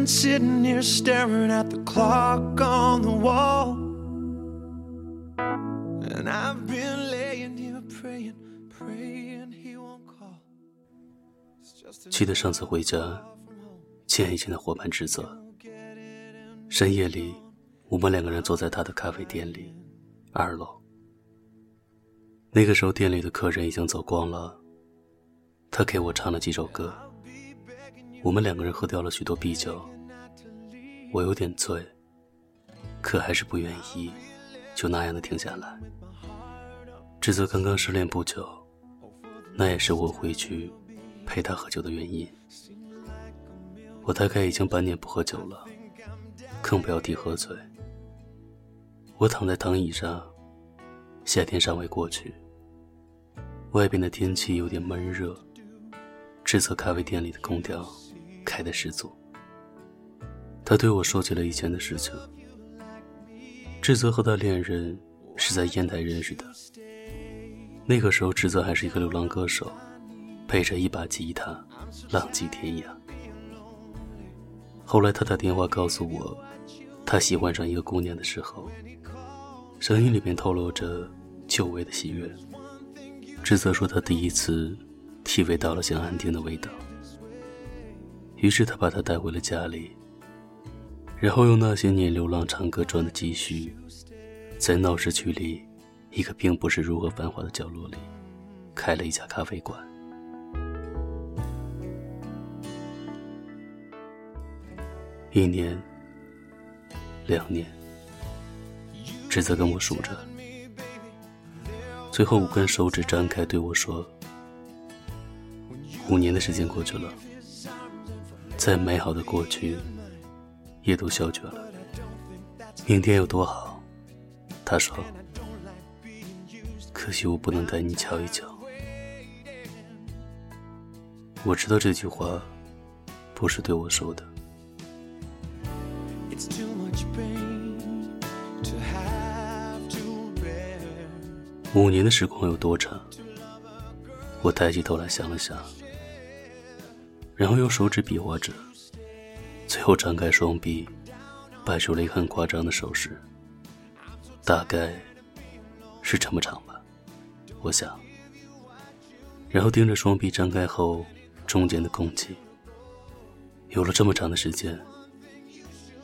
been sitting here staring at the clock on the wall. And I've been laying here praying, praying he won't call. 记得上次回家，见一见的伙伴指责。深夜里，我们两个人坐在他的咖啡店里，二楼。那个时候店里的客人已经走光了，他给我唱了几首歌。我们两个人喝掉了许多啤酒，我有点醉，可还是不愿意就那样的停下来。志泽刚刚失恋不久，那也是我回去陪他喝酒的原因。我大概已经半年不喝酒了，更不要提喝醉。我躺在躺椅上，夏天尚未过去，外边的天气有点闷热。志泽咖啡店里的空调。开的十足。他对我说起了以前的事情。志泽和他恋人是在烟台认识的。那个时候，志泽还是一个流浪歌手，背着一把吉他，浪迹天涯。后来他打电话告诉我，他喜欢上一个姑娘的时候，声音里面透露着久违的喜悦。志泽说，他第一次体味到了像安定的味道。于是他把她带回了家里，然后用那些年流浪唱歌赚的积蓄，在闹市区里一个并不是如何繁华的角落里，开了一家咖啡馆。一年，两年，志泽跟我数着，最后五根手指张开对我说：“五年的时间过去了。”再美好的过去，也都消绝了。明天有多好？他说。可惜我不能带你瞧一瞧。我知道这句话不是对我说的。五年的时光有多长？我抬起头来想了想。然后用手指比划着，最后张开双臂，摆出了一个很夸张的手势。大概是这么长吧，我想。然后盯着双臂张开后中间的空气。有了这么长的时间，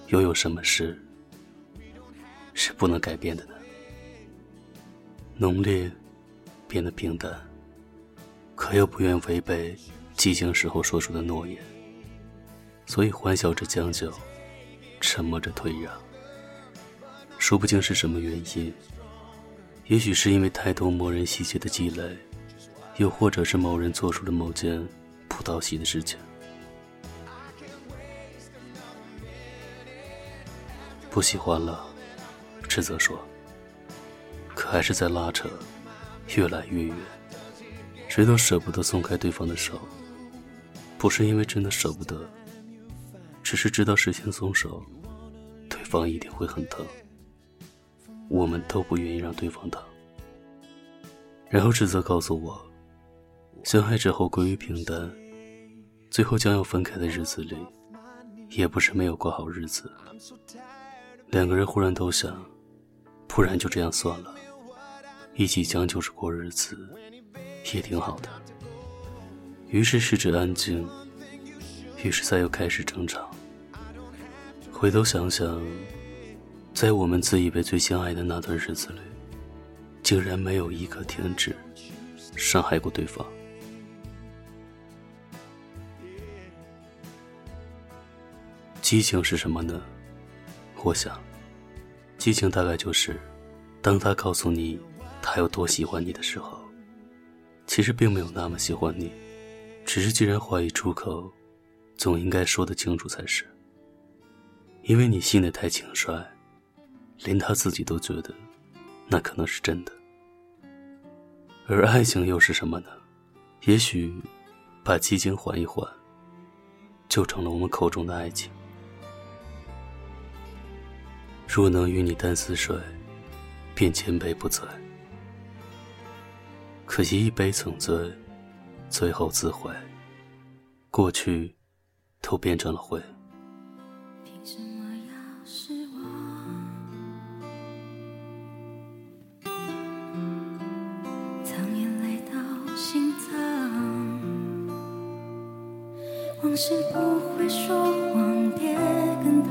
又有什么事是不能改变的呢？浓烈变得平淡，可又不愿违背。寂静时候说出的诺言，所以欢笑着将就，沉默着退让。说不清是什么原因，也许是因为太多某人细节的积累，又或者是某人做出了某件不讨喜的事情。不喜欢了，斥责说。可还是在拉扯，越来越远，谁都舍不得松开对方的手。不是因为真的舍不得，只是知道事先松手，对方一定会很疼。我们都不愿意让对方疼。然后指责告诉我，相爱之后归于平淡，最后将要分开的日子里，也不是没有过好日子。两个人忽然都想，不然就这样算了，一起将就着过日子，也挺好的。于是试着安静，于是再又开始争吵。回头想想，在我们自以为最相爱的那段日子里，竟然没有一刻停止伤害过对方。激情是什么呢？我想，激情大概就是，当他告诉你他有多喜欢你的时候，其实并没有那么喜欢你。只是，既然话一出口，总应该说得清楚才是。因为你信得太轻率，连他自己都觉得那可能是真的。而爱情又是什么呢？也许把激情缓一缓，就成了我们口中的爱情。若能与你淡似水，便千杯不醉。可惜一杯曾醉。最后自毁，过去都变成了灰。凭什么要失望？藏眼泪到心脏，往事不会说谎，别跟他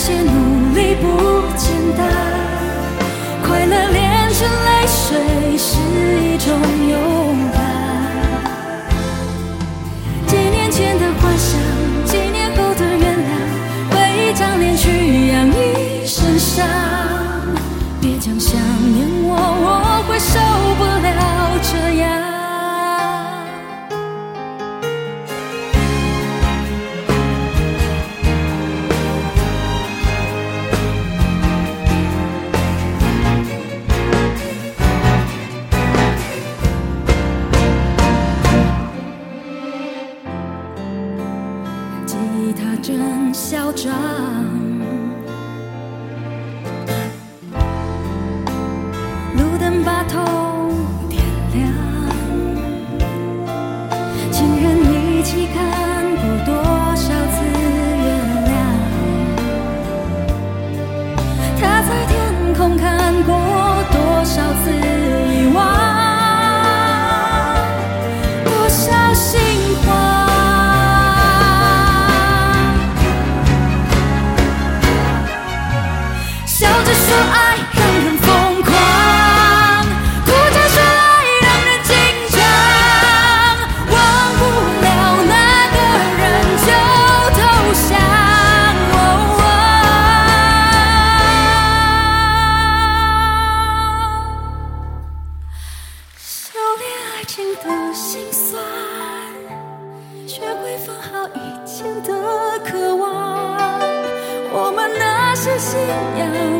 这些努力不简单。快乐炼成泪水是一种嚣张，是。信仰